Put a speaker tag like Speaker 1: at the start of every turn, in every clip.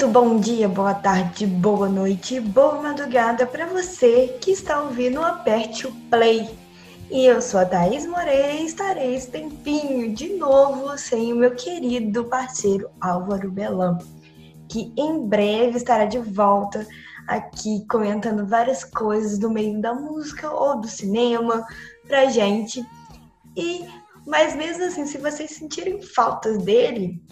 Speaker 1: Muito bom dia, boa tarde, boa noite, boa madrugada para você que está ouvindo Aperte o Play. E eu sou a Thaís Moreira e estarei esse tempinho de novo sem o meu querido parceiro Álvaro Belan, que em breve estará de volta aqui comentando várias coisas do meio da música ou do cinema pra gente. E mas mesmo assim, se vocês sentirem faltas dele,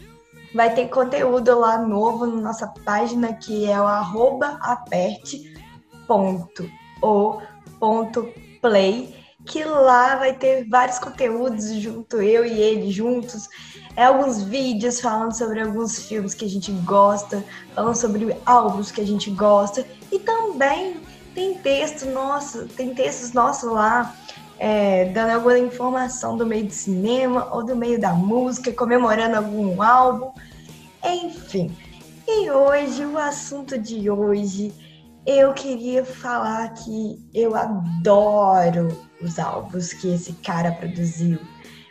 Speaker 1: vai ter conteúdo lá novo na nossa página que é o arroba aperte.o.play que lá vai ter vários conteúdos junto, eu e ele juntos. É alguns vídeos falando sobre alguns filmes que a gente gosta, falando sobre álbuns que a gente gosta. E também tem texto nosso, tem textos nossos lá é, dando alguma informação do meio do cinema ou do meio da música, comemorando algum álbum, enfim. E hoje, o assunto de hoje, eu queria falar que eu adoro os álbuns que esse cara produziu.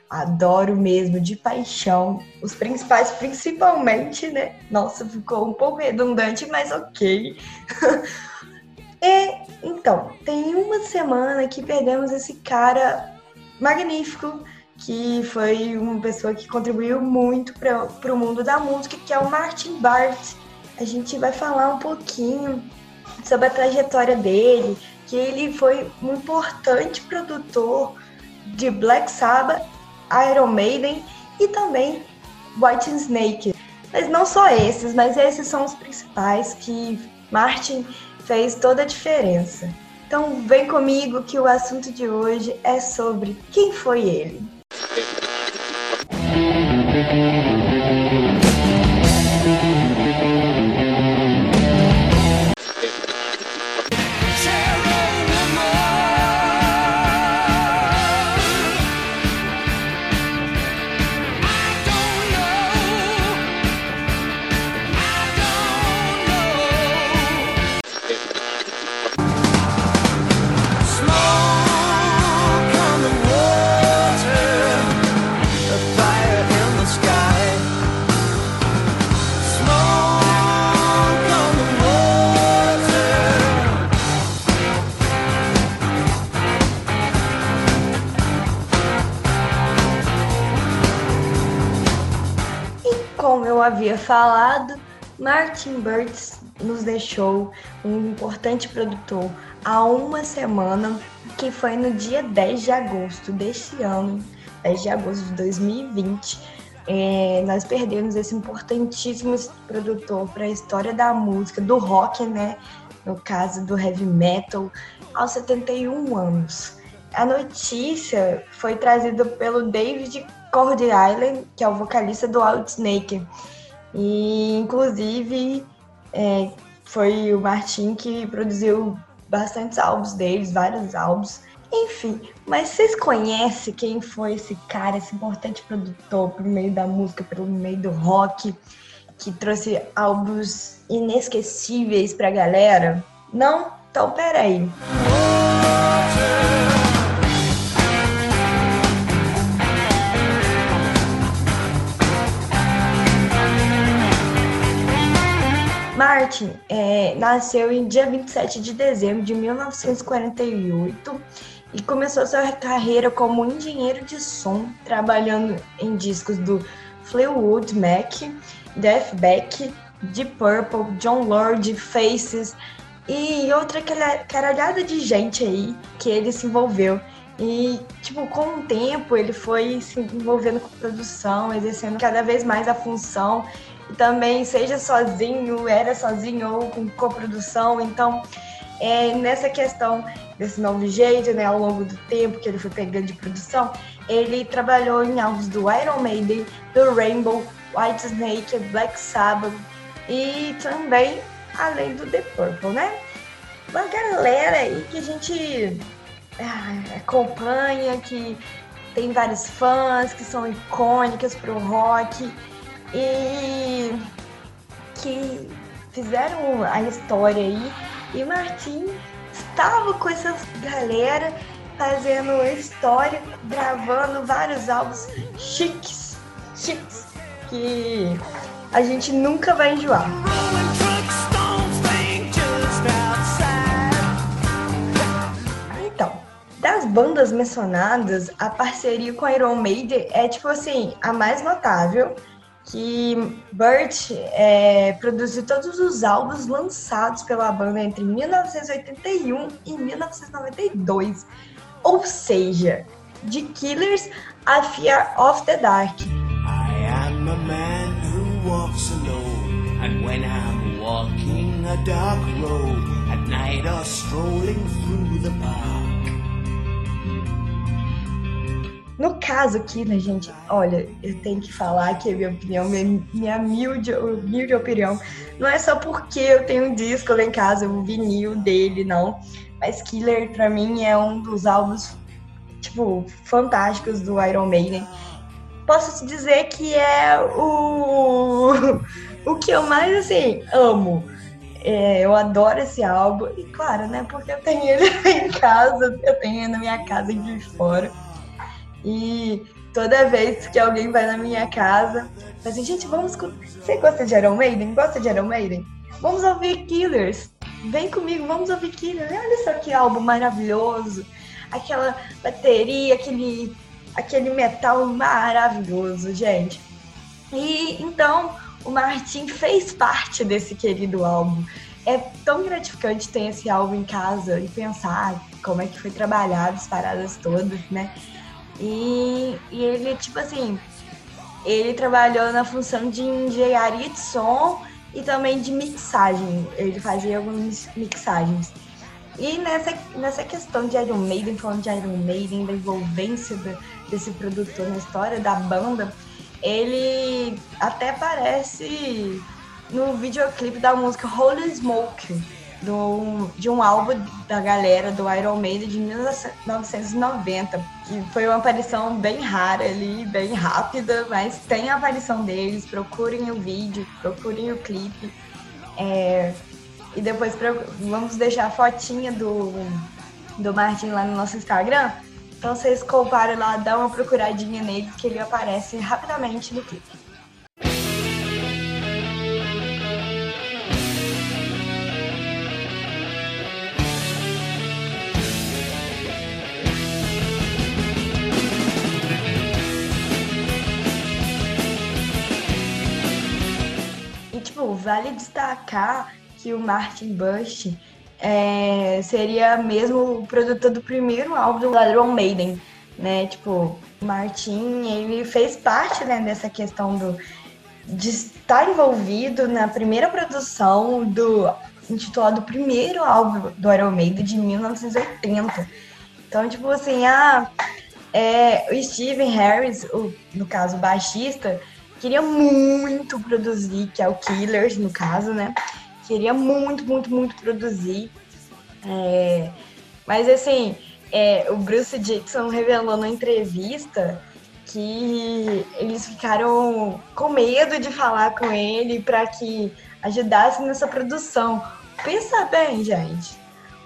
Speaker 1: Adoro mesmo, de paixão. Os principais, principalmente, né? Nossa, ficou um pouco redundante, mas ok. e então, tem uma semana que perdemos esse cara magnífico, que foi uma pessoa que contribuiu muito para o mundo da música, que é o Martin Bart. A gente vai falar um pouquinho sobre a trajetória dele, que ele foi um importante produtor de Black Sabbath, Iron Maiden e também White Snake. Mas não só esses, mas esses são os principais que Martin fez toda a diferença. Então vem comigo que o assunto de hoje é sobre quem foi ele. Martin Burns nos deixou um importante produtor há uma semana, que foi no dia 10 de agosto deste ano, 10 de agosto de 2020. É, nós perdemos esse importantíssimo produtor para a história da música, do rock, né? No caso do heavy metal, aos 71 anos. A notícia foi trazida pelo David Cordy Island, que é o vocalista do Outsnake. E, inclusive, é, foi o Martin que produziu bastantes álbuns deles, vários álbuns. Enfim, mas vocês conhecem quem foi esse cara, esse importante produtor pro meio da música, pelo meio do rock, que trouxe álbuns inesquecíveis pra galera? Não? Então, peraí. Water. Martin é, nasceu em dia 27 de dezembro de 1948 e começou sua carreira como engenheiro de som, trabalhando em discos do Fleetwood Mac, Death Beck, Deep Purple, John Lord, Faces e outra caralhada de gente aí que ele se envolveu. E, tipo, com o tempo ele foi se envolvendo com produção, exercendo cada vez mais a função também seja sozinho, era sozinho ou com coprodução. Então, é, nessa questão desse novo jeito, né, ao longo do tempo que ele foi pegando de produção, ele trabalhou em álbuns do Iron Maiden, do Rainbow, White Snake, Black Sabbath e também além do The Purple, né? Uma galera aí que a gente ah, acompanha, que tem vários fãs, que são icônicas pro rock e que fizeram a história aí. E Martim estava com essa galera fazendo história, gravando vários álbuns chiques, chiques, que a gente nunca vai enjoar. Então, das bandas mencionadas, a parceria com a Iron Maiden é tipo assim, a mais notável que Burt é, produziu todos os álbuns lançados pela banda entre 1981 e 1992. Ou seja, de Killers a Fear of the Dark. I am a man who walks alone, and when I'm walking a dark road, at night or strolling through the park. No caso aqui, né, gente, olha, eu tenho que falar que a minha opinião, minha, minha humilde, humilde opinião, não é só porque eu tenho um disco lá em casa, um vinil dele, não. Mas Killer, pra mim, é um dos álbuns, tipo, fantásticos do Iron Maiden. Posso te dizer que é o, o que eu mais, assim, amo. É, eu adoro esse álbum. E claro, né, porque eu tenho ele em casa, eu tenho ele na minha casa e de fora. E toda vez que alguém vai na minha casa, fala assim, gente, vamos. Você gosta de Iron Maiden? Gosta de Iron Maiden? Vamos ouvir Killers. Vem comigo, vamos ouvir Killers. Olha só que álbum maravilhoso. Aquela bateria, aquele, aquele metal maravilhoso, gente. E então o Martin fez parte desse querido álbum. É tão gratificante ter esse álbum em casa e pensar como é que foi trabalhado as paradas todas, né? E, e ele, tipo assim, ele trabalhou na função de engenharia de som e também de mixagem. Ele fazia algumas mixagens. E nessa, nessa questão de Iron Maiden, falando de Iron Maiden, da envolvência do, desse produtor na história da banda, ele até aparece no videoclipe da música Holy Smoke do, de um álbum da galera do Iron Maiden de 1990. Que foi uma aparição bem rara ali, bem rápida, mas tem a aparição deles. Procurem o vídeo, procurem o clipe. É, e depois vamos deixar a fotinha do, do Martin lá no nosso Instagram. Então vocês comparem lá, dá uma procuradinha nele, que ele aparece rapidamente no clipe. Vale destacar que o Martin Bush é, seria mesmo o produtor do primeiro álbum do Iron Maiden, né? Tipo, Martin, ele fez parte né, dessa questão do, de estar envolvido na primeira produção do intitulado primeiro álbum do Iron Maiden de 1980. Então, tipo assim, ah, é, o Steven Harris, o, no caso, o baixista, queria muito produzir, que é o Killers, no caso, né? Queria muito, muito, muito produzir. É, mas assim, é, o Bruce Dixon revelou na entrevista que eles ficaram com medo de falar com ele para que ajudasse nessa produção. Pensa bem, gente.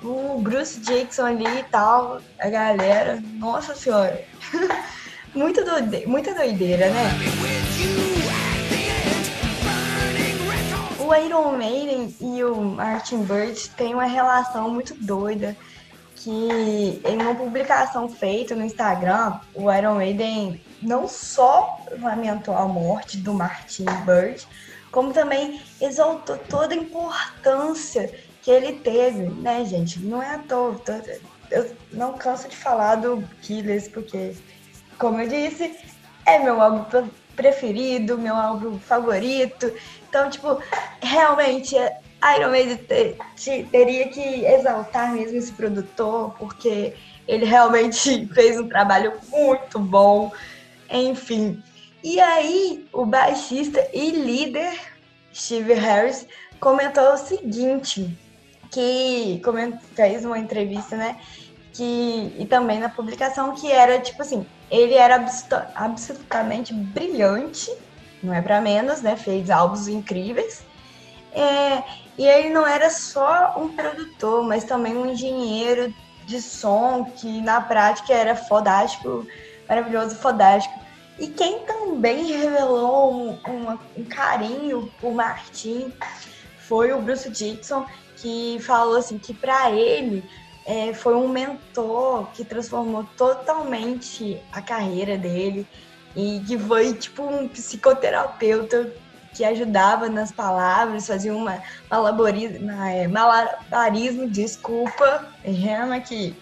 Speaker 1: O Bruce Dixon ali e tal, a galera, nossa senhora. Muito doide... Muita doideira, né? O Iron Maiden e o Martin Bird têm uma relação muito doida que em uma publicação feita no Instagram, o Iron Maiden não só lamentou a morte do Martin Bird, como também exaltou toda a importância que ele teve, né, gente? Não é à toa. Eu não canso de falar do Killers, porque como eu disse, é meu álbum preferido, meu álbum favorito. Então, tipo, realmente Iron Maiden teria que exaltar mesmo esse produtor, porque ele realmente fez um trabalho muito bom. Enfim. E aí, o baixista e líder Steve Harris comentou o seguinte, que fez uma entrevista, né? Que, e também na publicação que era tipo assim, ele era absolutamente brilhante, não é para menos, né? Fez álbuns incríveis. É, e ele não era só um produtor, mas também um engenheiro de som que na prática era fodástico, maravilhoso, fodástico. E quem também revelou um, um, um carinho por Martin foi o Bruce Dixon, que falou assim que para ele é, foi um mentor que transformou totalmente a carreira dele e que foi tipo um psicoterapeuta que ajudava nas palavras, fazia uma malabarismo, é, malabarismo desculpa, errando aqui.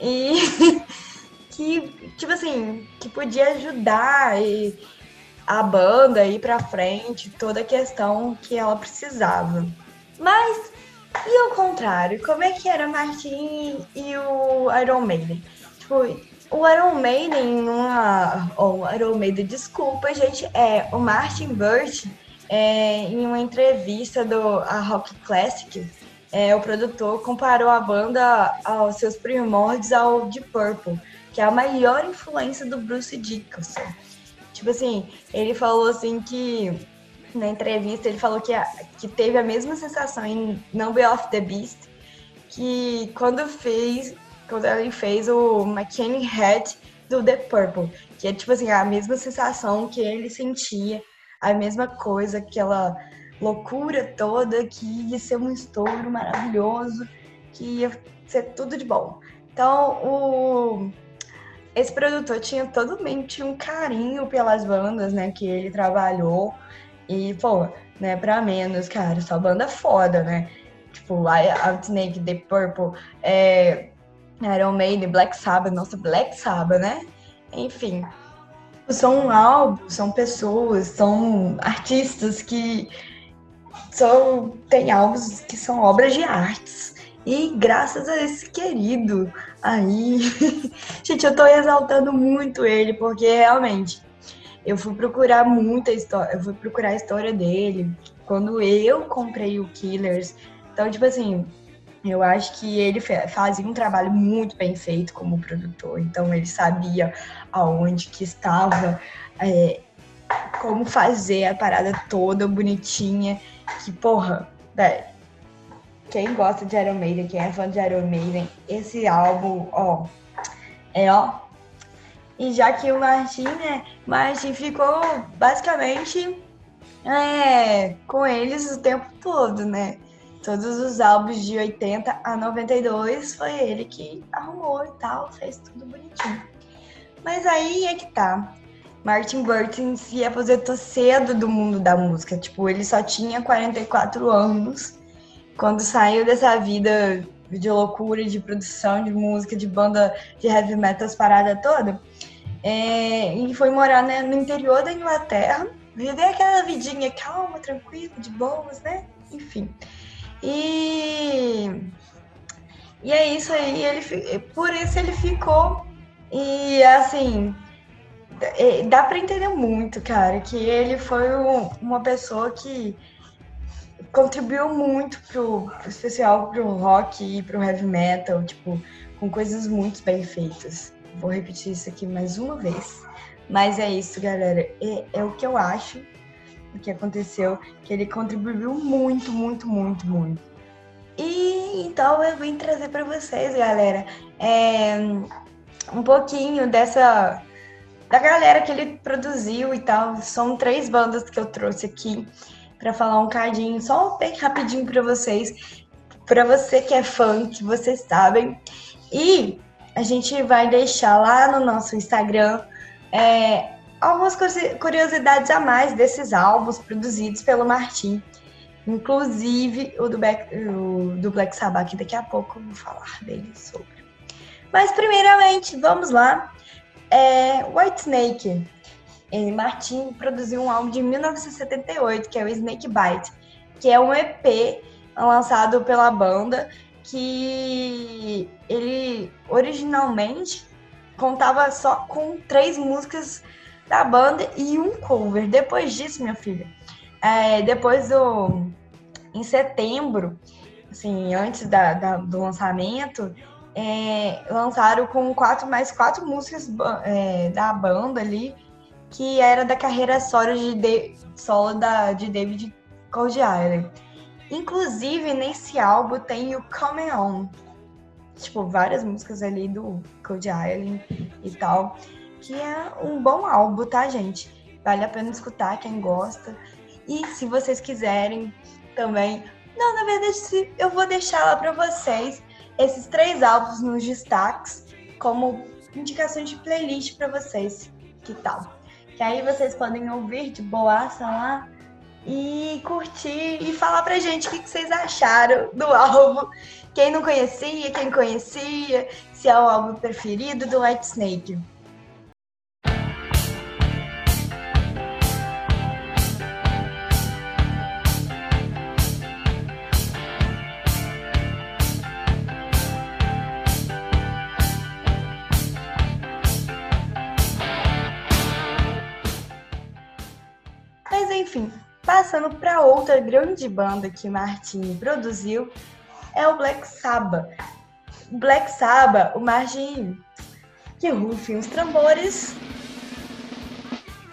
Speaker 1: E que, tipo assim, que podia ajudar e a banda ir pra frente, toda a questão que ela precisava. Mas, e ao contrário, como é que era Martin e o Iron Maiden? Tipo, o Iron Maiden, uma. Ou oh, Iron Maiden, desculpa, gente, é o Martin Burt, é, em uma entrevista do a Rock Classic, é, o produtor comparou a banda aos seus primórdios ao Deep Purple, que é a maior influência do Bruce Dickinson. Tipo assim, ele falou assim que na entrevista ele falou que, a, que teve a mesma sensação em Number of the Beast que quando fez quando ele fez o McKinney Head do The Purple, que é tipo assim, a mesma sensação que ele sentia, a mesma coisa, aquela loucura toda que ia ser um estouro maravilhoso, que ia ser tudo de bom. Então, o esse produtor tinha totalmente um carinho pelas bandas, né, que ele trabalhou. E, pô, né, pra menos, cara, só banda foda, né? Tipo, Outsnake, The Purple, é, Iron Maiden, Black Sabbath, nossa, Black Sabbath, né? Enfim, são álbuns, são pessoas, são artistas que são, tem álbuns que são obras de artes. E graças a esse querido aí, gente, eu tô exaltando muito ele, porque realmente eu fui procurar muita história, eu fui procurar a história dele quando eu comprei o Killers. Então, tipo assim, eu acho que ele fazia um trabalho muito bem feito como produtor, então ele sabia aonde que estava, é, como fazer a parada toda bonitinha, que porra, velho, quem gosta de Iron Maiden, quem é fã de Iron Maiden, esse álbum, ó, é ó. E já que o Martin, né, Martin ficou basicamente é, com eles o tempo todo, né? Todos os álbuns de 80 a 92 foi ele que arrumou e tal, fez tudo bonitinho. Mas aí é que tá. Martin Burton se aposentou cedo do mundo da música. Tipo, ele só tinha 44 anos quando saiu dessa vida de loucura, de produção de música, de banda de heavy metal, as paradas toda. É, e foi morar né, no interior da Inglaterra, viver aquela vidinha calma, tranquila, de boas, né? Enfim. E, e é isso aí, ele, por isso ele ficou. E assim, é, dá para entender muito, cara, que ele foi uma pessoa que contribuiu muito pro, pro especial pro rock e pro heavy metal, tipo, com coisas muito bem feitas. Vou repetir isso aqui mais uma vez. Mas é isso, galera. É, é o que eu acho o que aconteceu, que ele contribuiu muito, muito, muito, muito. E então eu vim trazer para vocês, galera, é, um pouquinho dessa da galera que ele produziu e tal. São três bandas que eu trouxe aqui para falar um cadinho, só bem rapidinho para vocês, para você que é fã, que vocês sabem. E a gente vai deixar lá no nosso Instagram é, algumas curiosidades a mais desses álbuns produzidos pelo Martim. Inclusive o do, Black, o do Black Sabbath, que daqui a pouco eu vou falar dele sobre. Mas primeiramente, vamos lá. É, White Snake. Martin produziu um álbum de 1978, que é o Snake Bite, que é um EP lançado pela banda que ele originalmente contava só com três músicas da banda e um cover. Depois disso, minha filha, é, depois do. Em setembro, assim, antes da, da do lançamento, é, lançaram com quatro mais quatro músicas é, da banda ali, que era da carreira solo de, de, solo da, de David Cordiale. Inclusive, nesse álbum tem o Coming On. Tipo, várias músicas ali do Code Island e tal que é um bom álbum, tá, gente? Vale a pena escutar quem gosta. E se vocês quiserem também. Não, na verdade, eu vou deixar lá para vocês esses três álbuns nos destaques como indicações de playlist para vocês. Que tal? Que aí vocês podem ouvir de boaça lá e curtir e falar pra gente o que, vocês acharam do álbum. Quem não conhecia, quem conhecia, se é o álbum preferido do White Snake. Passando para outra grande banda que Martin produziu, é o Black Sabbath. Black Sabbath, o Martin que rufem os tambores.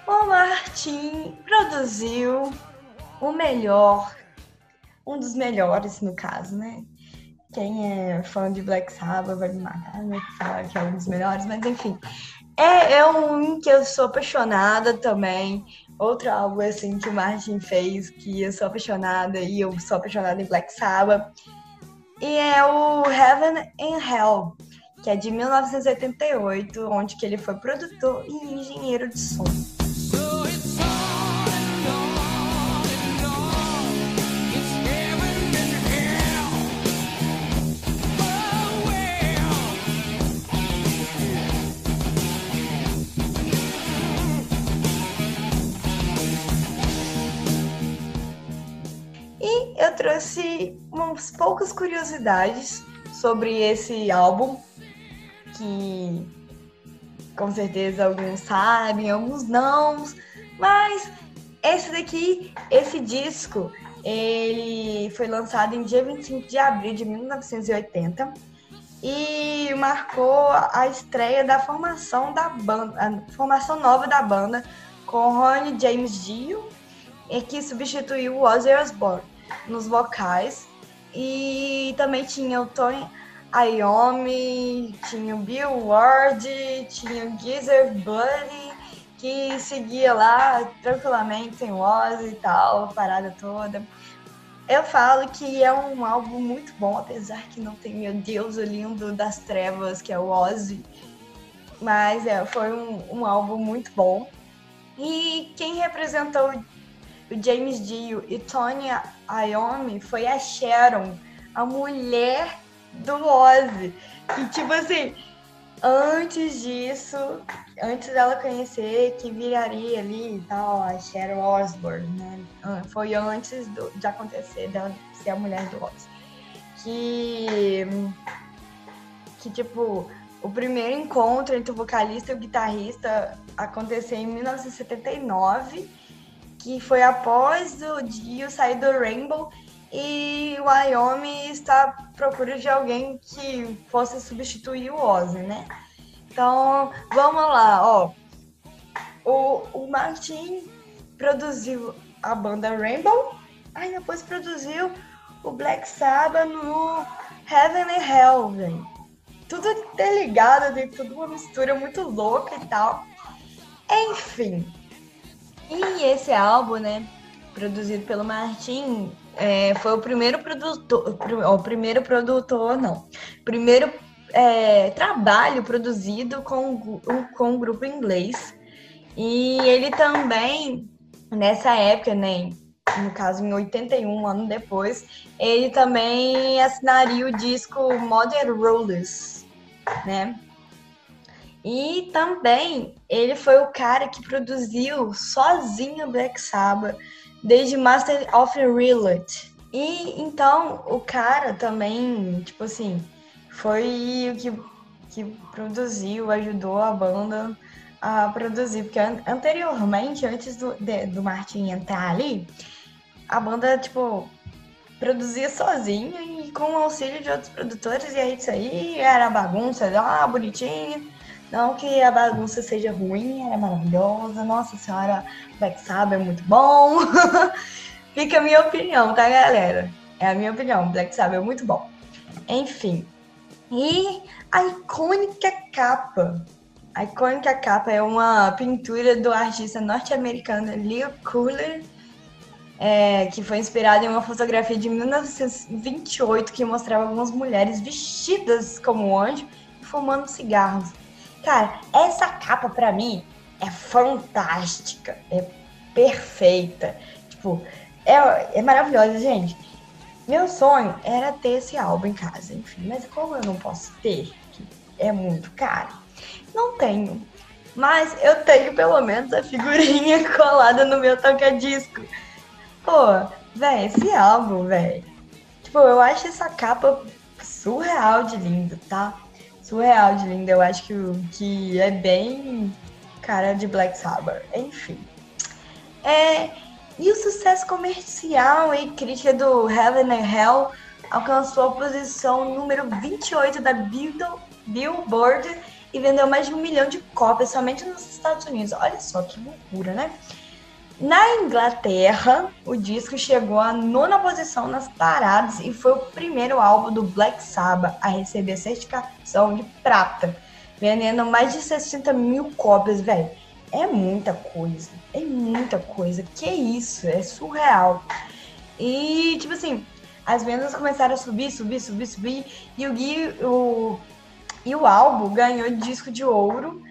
Speaker 1: O Martin produziu o melhor, um dos melhores no caso, né? Quem é fã de Black Sabbath vai me matar, né? Falar que é um dos melhores, mas enfim. É, é um que eu sou apaixonada também. Outro álbum assim que o Martin fez, que eu sou apaixonada e eu sou apaixonada em Black Sabbath. E é o Heaven and Hell, que é de 1988, onde que ele foi produtor e engenheiro de som. Trouxe umas poucas curiosidades sobre esse álbum, que com certeza alguns sabem, alguns não, mas esse daqui, esse disco, ele foi lançado em dia 25 de abril de 1980 e marcou a estreia da formação da banda, formação nova da banda com Ronnie James Dio, que substituiu o Ozzy Osbourne nos vocais. E também tinha o Tony Iommi, tinha o Bill Ward, tinha o Geezer Buddy, que seguia lá tranquilamente sem Ozzy e tal, a parada toda. Eu falo que é um álbum muito bom, apesar que não tem meu Deus o lindo das trevas, que é o Ozzy. Mas é, foi um, um álbum muito bom. E quem representou o James Dio e Tony Iommi foi a Sharon, a mulher do Ozzy. E tipo assim, antes disso, antes dela conhecer que viraria ali e tal, a Sharon Osbourne, né? Foi antes do, de acontecer dela ser a mulher do Ozzy. Que, que tipo, o primeiro encontro entre o vocalista e o guitarrista aconteceu em 1979 que foi após o Dio sair do Rainbow e o Wyoming está à procura de alguém que fosse substituir o Ozzy, né? Então, vamos lá, ó. O, o Martin produziu a banda Rainbow, aí depois produziu o Black Sabbath no Heaven and Hell, velho. Tudo interligado, tem tudo uma mistura muito louca e tal. Enfim, e esse álbum, né, produzido pelo Martin, é, foi o primeiro produtor, o primeiro produtor, não, primeiro é, trabalho produzido com, com um grupo inglês. E ele também, nessa época, né, no caso em 81, um ano depois, ele também assinaria o disco Modern Rollers, né? E também ele foi o cara que produziu sozinho Black Sabbath desde Master of Reality. E então o cara também, tipo assim, foi o que, que produziu, ajudou a banda a produzir, porque anteriormente, antes do, de, do Martin entrar ali, a banda, tipo, produzia sozinha e com o auxílio de outros produtores, e aí isso aí era bagunça, ah, bonitinho. Não que a bagunça seja ruim, ela é maravilhosa. Nossa senhora, Black Sabbath é muito bom. Fica a minha opinião, tá, galera? É a minha opinião. Black Sabbath é muito bom. Enfim. E a icônica capa. A icônica capa é uma pintura do artista norte-americano Leo Cooler. é, que foi inspirado em uma fotografia de 1928 que mostrava algumas mulheres vestidas como anjo e fumando cigarros. Cara, essa capa para mim é fantástica, é perfeita. Tipo, é, é maravilhosa, gente. Meu sonho era ter esse álbum em casa, enfim, mas como eu não posso ter, que é muito caro, não tenho. Mas eu tenho pelo menos a figurinha colada no meu toca-disco. Pô, velho, esse álbum, velho. Tipo, eu acho essa capa surreal de linda, tá? Surreal de linda. Eu acho que, que é bem cara de Black Sabbath. Enfim. É, e o sucesso comercial e crítica do Heaven and Hell alcançou a posição número 28 da Billboard e vendeu mais de um milhão de cópias somente nos Estados Unidos. Olha só que loucura, né? Na Inglaterra, o disco chegou à nona posição nas paradas e foi o primeiro álbum do Black Sabbath a receber certificação de prata, vendendo mais de 60 mil cópias, velho. É muita coisa, é muita coisa. Que isso, é surreal. E, tipo assim, as vendas começaram a subir, subir, subir, subir, e o Gui, o e o álbum ganhou disco de ouro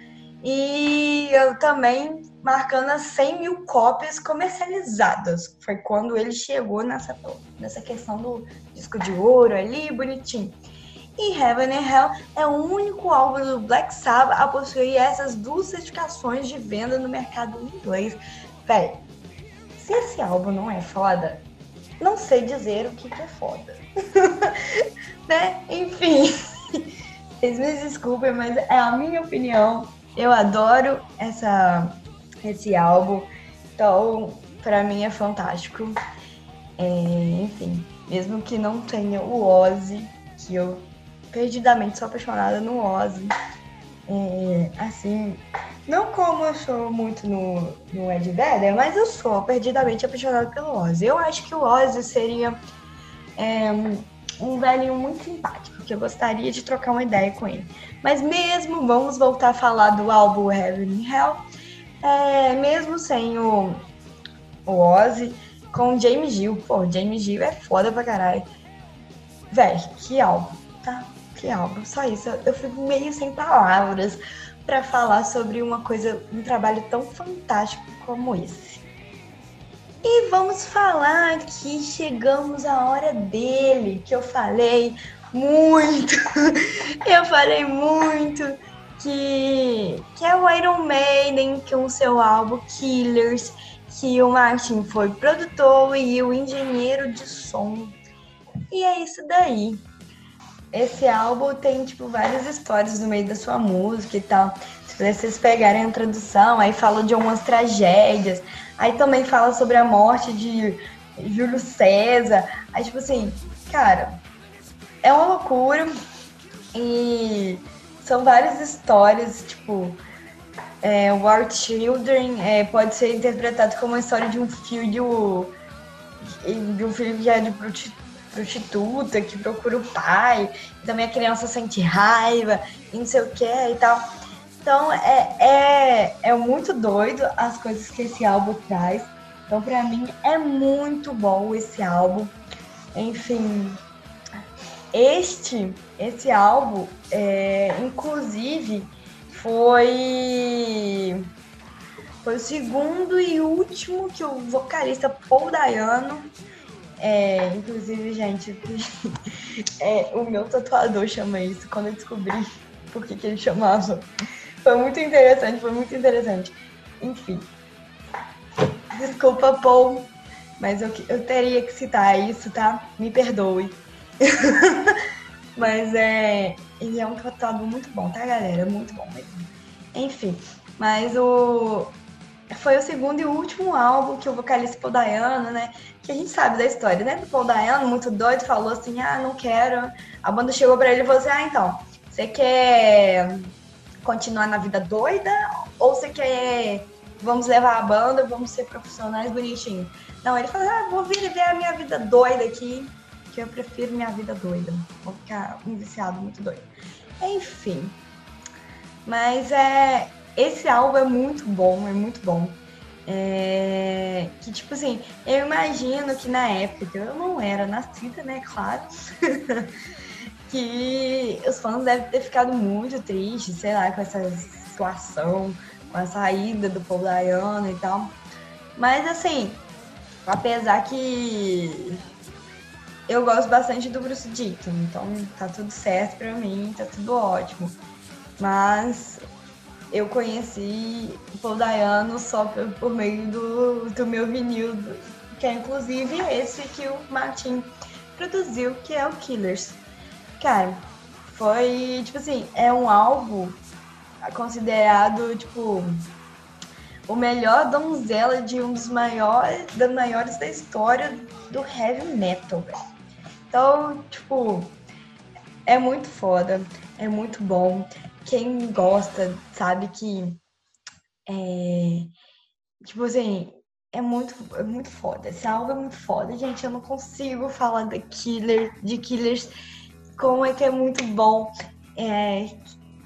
Speaker 1: e eu também marcando as 100 mil cópias comercializadas. Foi quando ele chegou nessa, nessa questão do disco de ouro ali, bonitinho. E Heaven and Hell é o único álbum do Black Sabbath a possuir essas duas certificações de venda no mercado inglês. Véi, se esse álbum não é foda, não sei dizer o que, que é foda. né? Enfim. Vocês me desculpem, mas é a minha opinião. Eu adoro essa, esse álbum. Então, para mim é fantástico. É, enfim, mesmo que não tenha o Ozzy, que eu perdidamente sou apaixonada no Ozzy. É, assim, não como eu sou muito no, no Ed Vedder, mas eu sou perdidamente apaixonada pelo Ozzy. Eu acho que o Ozzy seria é, um velhinho muito simpático, que eu gostaria de trocar uma ideia com ele. Mas mesmo, vamos voltar a falar do álbum Heaven and Hell, é, mesmo sem o, o Ozzy, com o James Gill. Pô, James Gill é foda pra caralho. Véi, que álbum, tá? Que álbum, só isso. Eu, fico meio sem palavras para falar sobre uma coisa, um trabalho tão fantástico como esse. E vamos falar que chegamos à hora dele, que eu falei muito, eu falei muito que, que é o Iron Maiden com o seu álbum Killers, que o Martin foi produtor e o engenheiro de som. E é isso daí. Esse álbum tem, tipo, várias histórias no meio da sua música e tal. Se vocês pegarem a tradução, aí fala de algumas tragédias. Aí também fala sobre a morte de Júlio César. Aí, tipo assim, cara, é uma loucura. E são várias histórias, tipo, é, War Children é, pode ser interpretado como a história de um filho de um filho que é de prostituta, que procura o pai, e também a criança sente raiva, e não sei o que e tal. Então é, é, é muito doido as coisas que esse álbum traz. Então, para mim, é muito bom esse álbum. Enfim, este, esse álbum, é, inclusive, foi, foi o segundo e último que o vocalista Paul Dayano, é, inclusive, gente, é, o meu tatuador chama isso quando eu descobri por que, que ele chamava foi muito interessante, foi muito interessante. Enfim. Desculpa, Paul, mas eu, eu teria que citar isso, tá? Me perdoe. mas é. Ele é um tratado muito bom, tá, galera? Muito bom mesmo. Enfim, mas o. Foi o segundo e último álbum que o vocalista Paul Dayano, né? Que a gente sabe da história, né? O Paul Dayano, muito doido, falou assim: ah, não quero. A banda chegou pra ele e falou assim: ah, então, você quer continuar na vida doida ou você quer vamos levar a banda, vamos ser profissionais bonitinho. Não, ele falou, ah, vou vir ver a minha vida doida aqui, que eu prefiro minha vida doida. Vou ficar um viciado muito doido. Enfim. Mas é esse álbum é muito bom, é muito bom. É, que, tipo assim, eu imagino que na época, eu não era nascida, né, claro, que os fãs devem ter ficado muito tristes, sei lá, com essa situação, com a saída do Paul Dayano e tal. Mas, assim, apesar que eu gosto bastante do Bruce Dickinson, então tá tudo certo pra mim, tá tudo ótimo. Mas eu conheci o Paul Dayano só por, por meio do, do meu vinil, que é inclusive esse que o Martin produziu, que é o Killers. Cara, foi, tipo assim, é um álbum considerado, tipo, o melhor donzela de um dos maiores, das maiores da história do heavy metal, velho. Então, tipo, é muito foda, é muito bom quem gosta sabe que é, tipo assim, é muito, é muito foda. Esse álbum é muito foda, gente. Eu não consigo falar de Killer, de Killers, como é que é muito bom. É,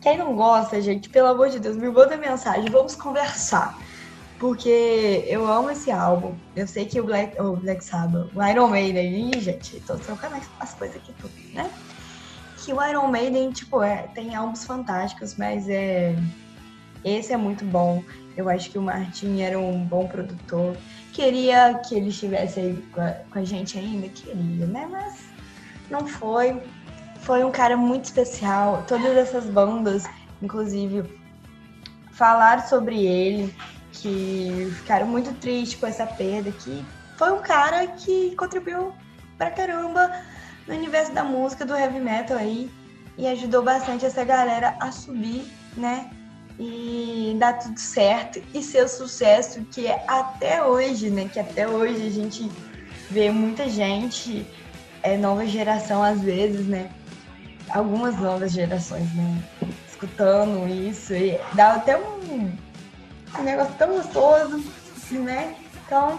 Speaker 1: quem não gosta, gente, pelo amor de Deus, me manda mensagem, vamos conversar. Porque eu amo esse álbum. Eu sei que o Black, o Black Sabbath, o Iron Maiden, gente, tô trocando as coisas aqui tudo, né? que o Iron Maiden, tipo, é, tem álbuns fantásticos, mas é esse é muito bom. Eu acho que o Martin era um bom produtor. Queria que ele estivesse aí com a, com a gente ainda, queria, né? Mas não foi. Foi um cara muito especial. Todas essas bandas, inclusive, falaram sobre ele, que ficaram muito tristes com essa perda, que foi um cara que contribuiu pra caramba no universo da música, do heavy metal aí, e ajudou bastante essa galera a subir, né? E dar tudo certo e ser o sucesso que é até hoje, né? Que até hoje a gente vê muita gente, é, nova geração às vezes, né? Algumas novas gerações, né? Escutando isso e dá até um, um negócio tão gostoso, né? Então,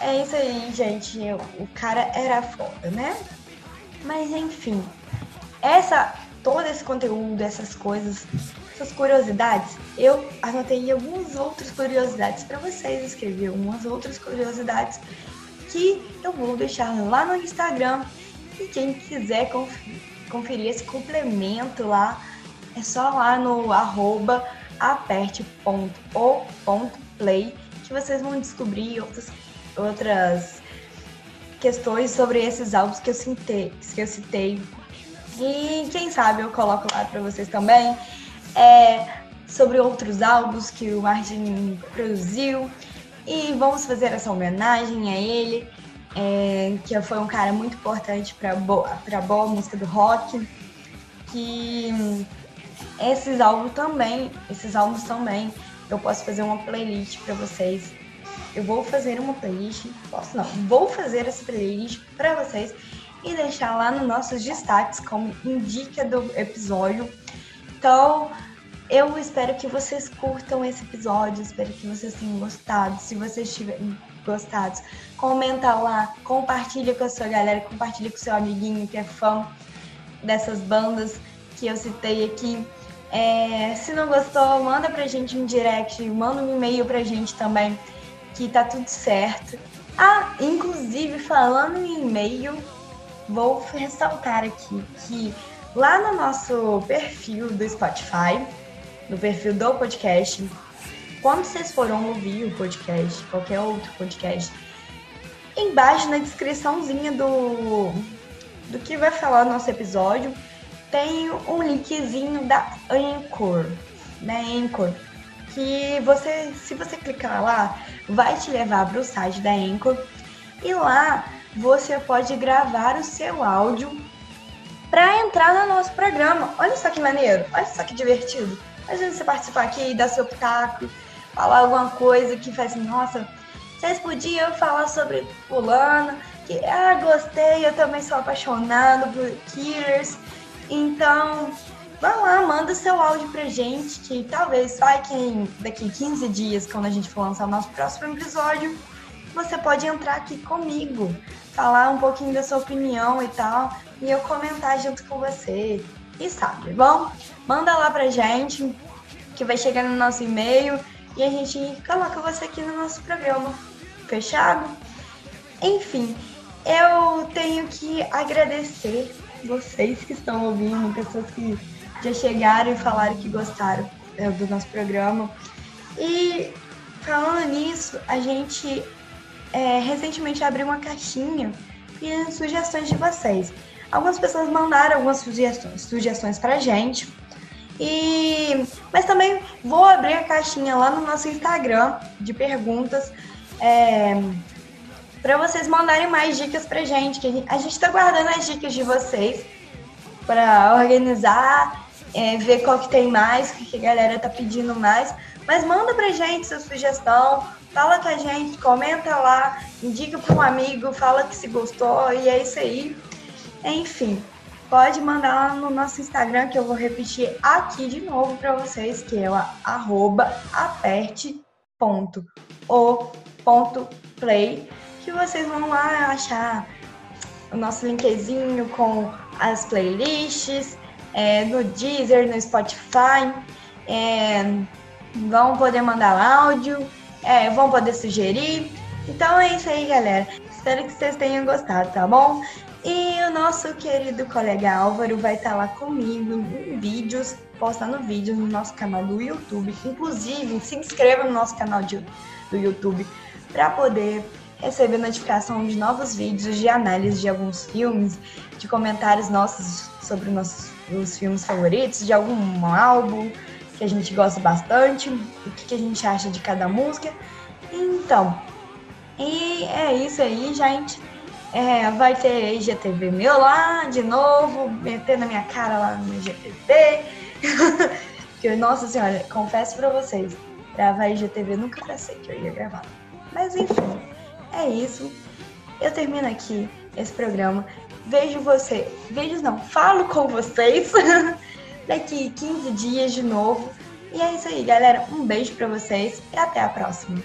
Speaker 1: é isso aí, gente. O cara era foda, né? Mas enfim, essa todo esse conteúdo, essas coisas, essas curiosidades, eu anotei algumas outras curiosidades para vocês, escrevi algumas outras curiosidades que eu vou deixar lá no Instagram. E quem quiser conferir esse complemento lá, é só lá no arroba aperte.o.play que vocês vão descobrir outras, outras questões sobre esses álbuns que eu citei, que eu citei. E quem sabe eu coloco lá para vocês também. É, sobre outros álbuns que o Martin produziu. E vamos fazer essa homenagem a ele, é, que foi um cara muito importante para a boa música do rock. Que esses álbuns também, esses álbuns também, eu posso fazer uma playlist para vocês eu vou fazer uma playlist, posso não, vou fazer essa playlist para vocês e deixar lá nos nossos destaques como indica do episódio. Então, eu espero que vocês curtam esse episódio, espero que vocês tenham gostado. Se vocês tiverem gostado, comenta lá, compartilha com a sua galera, compartilha com o seu amiguinho que é fã dessas bandas que eu citei aqui. É, se não gostou, manda pra gente um direct, manda um e-mail pra gente também que tá tudo certo. Ah, inclusive, falando em e-mail, vou ressaltar aqui que lá no nosso perfil do Spotify, no perfil do podcast, quando vocês foram ouvir o podcast, qualquer outro podcast, embaixo na descriçãozinha do, do que vai falar no nosso episódio, tem um linkzinho da Anchor, né? Anchor que você, se você clicar lá, vai te levar para o site da Anchor e lá você pode gravar o seu áudio para entrar no nosso programa. Olha só que maneiro, olha só que divertido. Vezes você participar aqui, dar seu pitaco, falar alguma coisa que faz assim, nossa, vocês podiam falar sobre fulano, que ah, gostei, eu também sou apaixonado por Killers. Então, Vai lá, manda seu áudio pra gente, que talvez vai que daqui 15 dias, quando a gente for lançar o nosso próximo episódio, você pode entrar aqui comigo, falar um pouquinho da sua opinião e tal, e eu comentar junto com você. E sabe, bom? Manda lá pra gente, que vai chegar no nosso e-mail, e a gente coloca você aqui no nosso programa. Fechado? Enfim, eu tenho que agradecer vocês que estão ouvindo, pessoas que já chegaram e falaram que gostaram é, do nosso programa. E falando nisso, a gente é, recentemente abriu uma caixinha pedindo sugestões de vocês. Algumas pessoas mandaram algumas sugestões, sugestões pra gente. E, mas também vou abrir a caixinha lá no nosso Instagram de perguntas é, para vocês mandarem mais dicas pra gente. Que a gente, a gente tá guardando as dicas de vocês para organizar, é, ver qual que tem mais, o que a galera tá pedindo mais. Mas manda pra gente sua sugestão, fala com a gente, comenta lá, indica para um amigo, fala que se gostou e é isso aí. Enfim, pode mandar lá no nosso Instagram que eu vou repetir aqui de novo para vocês, que é o aperte.o.play, que vocês vão lá achar o nosso linkzinho com as playlists, é, no Deezer, no Spotify, é, vão poder mandar áudio, é, vão poder sugerir. Então é isso aí, galera. Espero que vocês tenham gostado, tá bom? E o nosso querido colega Álvaro vai estar tá lá comigo em vídeos, postando vídeos no nosso canal do YouTube. Inclusive, se inscreva no nosso canal de, do YouTube para poder receber notificação de novos vídeos de análise de alguns filmes, de comentários nossos sobre nossos os filmes favoritos, de algum álbum que a gente gosta bastante, o que, que a gente acha de cada música. Então, e é isso aí, gente. É, vai ter IGTV meu lá de novo, meter na minha cara lá no IGTV. que, nossa senhora, confesso pra vocês, gravar IGTV nunca pensei que eu ia gravar. Mas enfim, é isso. Eu termino aqui esse programa. Vejo você, vejo não, falo com vocês daqui 15 dias de novo. E é isso aí, galera. Um beijo para vocês e até a próxima.